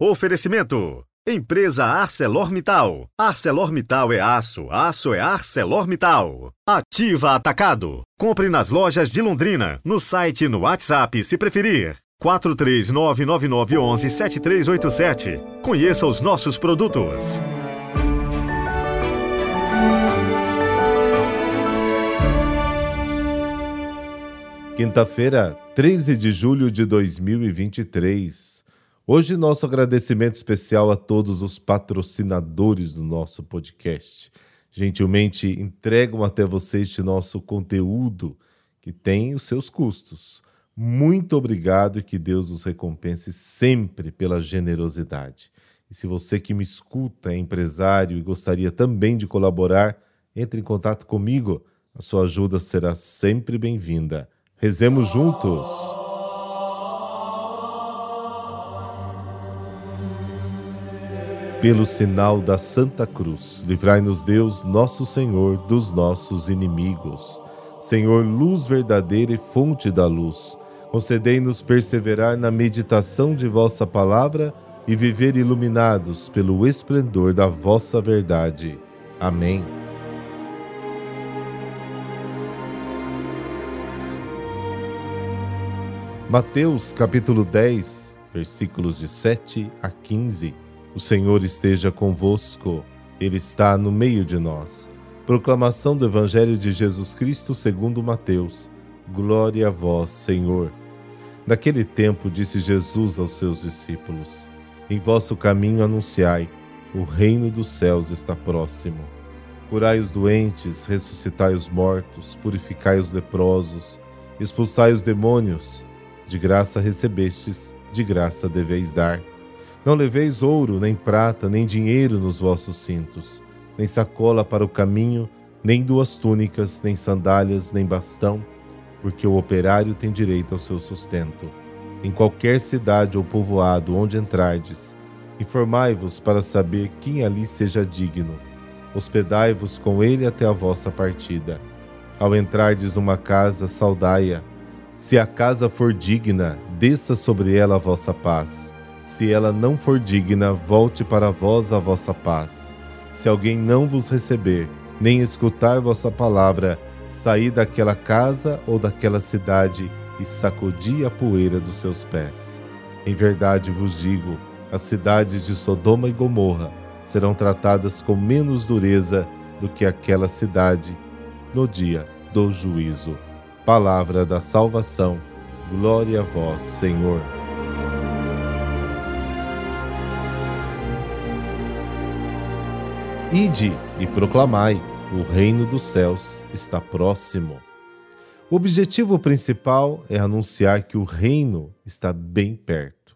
Oferecimento. Empresa ArcelorMittal. ArcelorMittal é aço, aço é ArcelorMittal. Ativa Atacado. Compre nas lojas de Londrina, no site e no WhatsApp se preferir. 43999117387. Conheça os nossos produtos. Quinta-feira, 13 de julho de 2023. Hoje, nosso agradecimento especial a todos os patrocinadores do nosso podcast. Gentilmente entregam até você este nosso conteúdo que tem os seus custos. Muito obrigado e que Deus os recompense sempre pela generosidade. E se você que me escuta é empresário e gostaria também de colaborar, entre em contato comigo. A sua ajuda será sempre bem-vinda. Rezemos juntos. Pelo sinal da Santa Cruz, livrai-nos Deus, nosso Senhor, dos nossos inimigos. Senhor, luz verdadeira e fonte da luz, concedei-nos perseverar na meditação de vossa palavra e viver iluminados pelo esplendor da vossa verdade. Amém. Mateus capítulo 10, versículos de 7 a 15. O Senhor esteja convosco, Ele está no meio de nós. Proclamação do Evangelho de Jesus Cristo segundo Mateus. Glória a vós, Senhor. Naquele tempo disse Jesus aos seus discípulos: Em vosso caminho anunciai, o reino dos céus está próximo. Curai os doentes, ressuscitai os mortos, purificai os leprosos, expulsai os demônios. De graça recebestes, de graça deveis dar. Não leveis ouro, nem prata, nem dinheiro nos vossos cintos, nem sacola para o caminho, nem duas túnicas, nem sandálias, nem bastão, porque o operário tem direito ao seu sustento. Em qualquer cidade ou povoado onde entrardes, informai-vos para saber quem ali seja digno. Hospedai-vos com ele até a vossa partida. Ao entrardes numa casa, saudai-a se a casa for digna, desça sobre ela a vossa paz. Se ela não for digna, volte para vós a vossa paz. Se alguém não vos receber, nem escutar vossa palavra, saí daquela casa ou daquela cidade e sacudi a poeira dos seus pés. Em verdade vos digo: as cidades de Sodoma e Gomorra serão tratadas com menos dureza do que aquela cidade no dia do juízo. Palavra da salvação, glória a vós, Senhor. Ide e proclamai: o reino dos céus está próximo. O objetivo principal é anunciar que o reino está bem perto.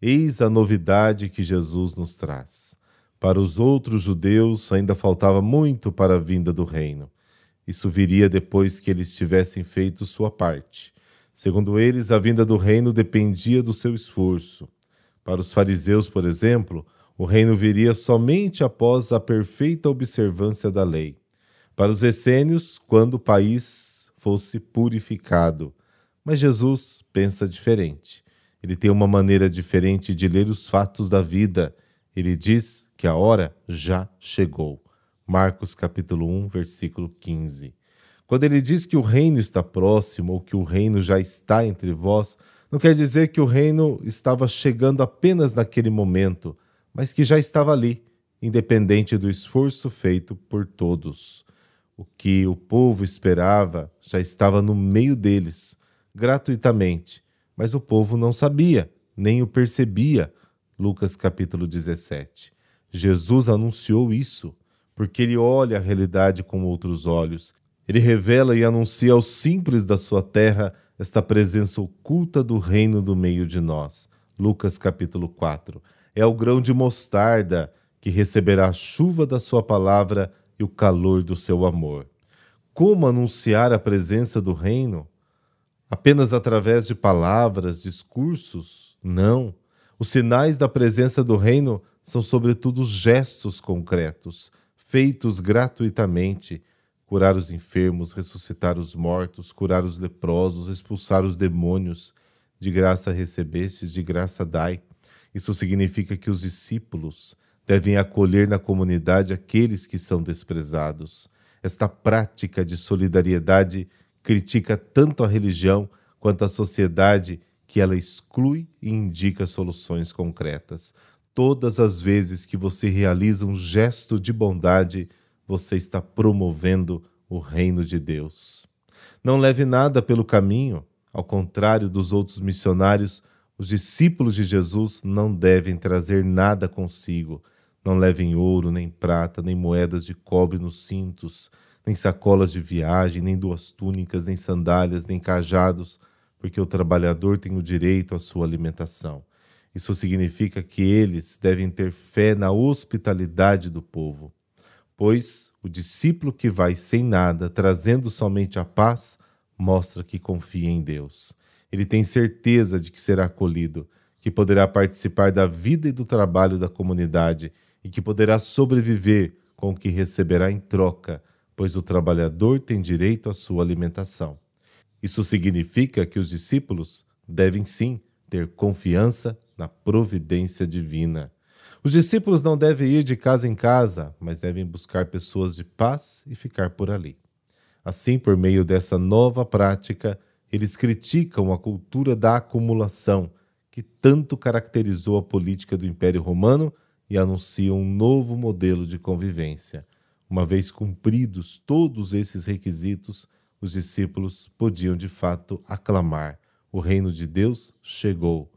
Eis a novidade que Jesus nos traz. Para os outros judeus ainda faltava muito para a vinda do reino. Isso viria depois que eles tivessem feito sua parte. Segundo eles, a vinda do reino dependia do seu esforço. Para os fariseus, por exemplo, o reino viria somente após a perfeita observância da lei. Para os essênios, quando o país fosse purificado. Mas Jesus pensa diferente. Ele tem uma maneira diferente de ler os fatos da vida. Ele diz que a hora já chegou. Marcos capítulo 1, versículo 15. Quando ele diz que o reino está próximo ou que o reino já está entre vós, não quer dizer que o reino estava chegando apenas naquele momento, mas que já estava ali, independente do esforço feito por todos. O que o povo esperava já estava no meio deles, gratuitamente, mas o povo não sabia, nem o percebia. Lucas capítulo 17. Jesus anunciou isso porque ele olha a realidade com outros olhos. Ele revela e anuncia aos simples da sua terra esta presença oculta do reino do meio de nós. Lucas capítulo 4. É o grão de mostarda que receberá a chuva da sua palavra e o calor do seu amor. Como anunciar a presença do reino? Apenas através de palavras, discursos? Não. Os sinais da presença do reino são, sobretudo, gestos concretos feitos gratuitamente, curar os enfermos, ressuscitar os mortos, curar os leprosos, expulsar os demônios. De graça recebestes, de graça dai. Isso significa que os discípulos devem acolher na comunidade aqueles que são desprezados. Esta prática de solidariedade critica tanto a religião quanto a sociedade que ela exclui e indica soluções concretas. Todas as vezes que você realiza um gesto de bondade, você está promovendo o reino de Deus. Não leve nada pelo caminho, ao contrário dos outros missionários, os discípulos de Jesus não devem trazer nada consigo. Não levem ouro, nem prata, nem moedas de cobre nos cintos, nem sacolas de viagem, nem duas túnicas, nem sandálias, nem cajados, porque o trabalhador tem o direito à sua alimentação. Isso significa que eles devem ter fé na hospitalidade do povo. Pois o discípulo que vai sem nada, trazendo somente a paz, mostra que confia em Deus. Ele tem certeza de que será acolhido, que poderá participar da vida e do trabalho da comunidade e que poderá sobreviver com o que receberá em troca, pois o trabalhador tem direito à sua alimentação. Isso significa que os discípulos devem sim ter confiança na providência divina. Os discípulos não devem ir de casa em casa, mas devem buscar pessoas de paz e ficar por ali. Assim, por meio dessa nova prática, eles criticam a cultura da acumulação, que tanto caracterizou a política do Império Romano e anunciam um novo modelo de convivência. Uma vez cumpridos todos esses requisitos, os discípulos podiam de fato aclamar: o reino de Deus chegou.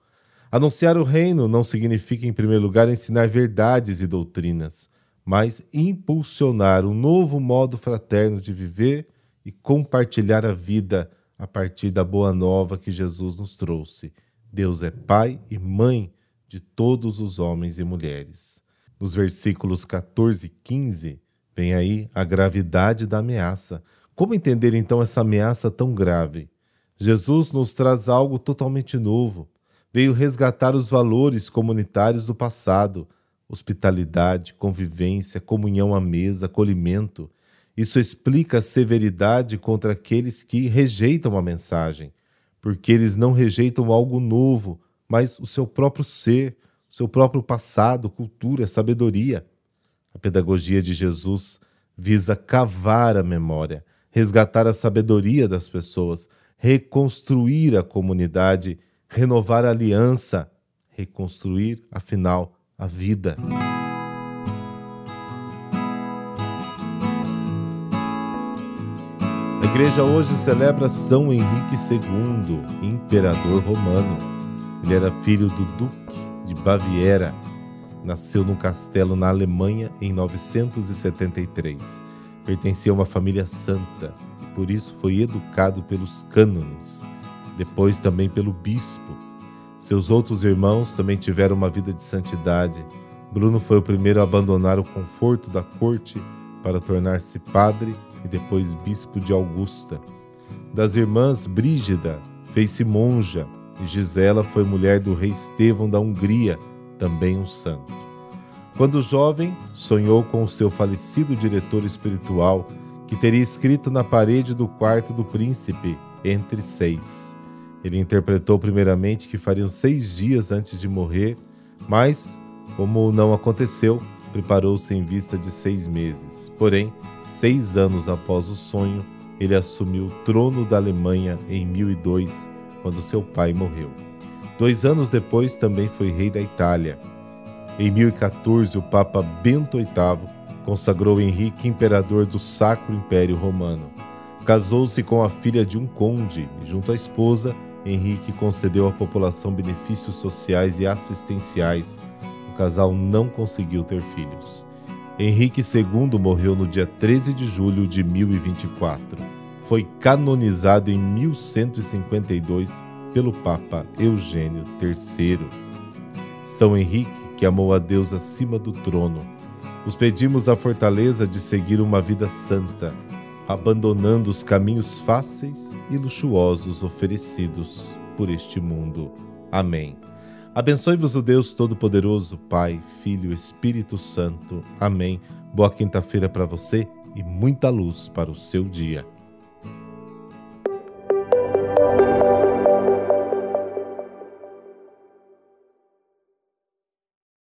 Anunciar o reino não significa, em primeiro lugar, ensinar verdades e doutrinas, mas impulsionar um novo modo fraterno de viver e compartilhar a vida a partir da boa nova que Jesus nos trouxe. Deus é Pai e Mãe de todos os homens e mulheres. Nos versículos 14 e 15, vem aí a gravidade da ameaça. Como entender então essa ameaça tão grave? Jesus nos traz algo totalmente novo. Veio resgatar os valores comunitários do passado: hospitalidade, convivência, comunhão à mesa, acolhimento. Isso explica a severidade contra aqueles que rejeitam a mensagem, porque eles não rejeitam algo novo, mas o seu próprio ser, o seu próprio passado, cultura, sabedoria. A pedagogia de Jesus visa cavar a memória, resgatar a sabedoria das pessoas, reconstruir a comunidade, renovar a aliança, reconstruir, afinal, a vida. A igreja hoje celebra São Henrique II, imperador romano. Ele era filho do Duque de Baviera. Nasceu num castelo na Alemanha em 973. Pertencia a uma família santa, por isso foi educado pelos cânones, depois também pelo bispo. Seus outros irmãos também tiveram uma vida de santidade. Bruno foi o primeiro a abandonar o conforto da corte para tornar-se padre e depois bispo de Augusta. Das irmãs, Brígida fez-se monja e Gisela foi mulher do rei Estevão da Hungria, também um santo. Quando jovem, sonhou com o seu falecido diretor espiritual, que teria escrito na parede do quarto do príncipe, entre seis. Ele interpretou primeiramente que fariam seis dias antes de morrer, mas, como não aconteceu, preparou-se em vista de seis meses. Porém, seis anos após o sonho, ele assumiu o trono da Alemanha em 1002 quando seu pai morreu. Dois anos depois, também foi rei da Itália. Em 1014, o Papa Bento VIII consagrou Henrique imperador do Sacro Império Romano. Casou-se com a filha de um conde e, junto à esposa, Henrique concedeu à população benefícios sociais e assistenciais. O casal não conseguiu ter filhos. Henrique II morreu no dia 13 de julho de 1024 foi canonizado em 1152 pelo Papa Eugênio III. São Henrique, que amou a Deus acima do trono, nos pedimos a fortaleza de seguir uma vida santa, abandonando os caminhos fáceis e luxuosos oferecidos por este mundo. Amém. Abençoe-vos o Deus Todo-Poderoso, Pai, Filho Espírito Santo. Amém. Boa quinta-feira para você e muita luz para o seu dia.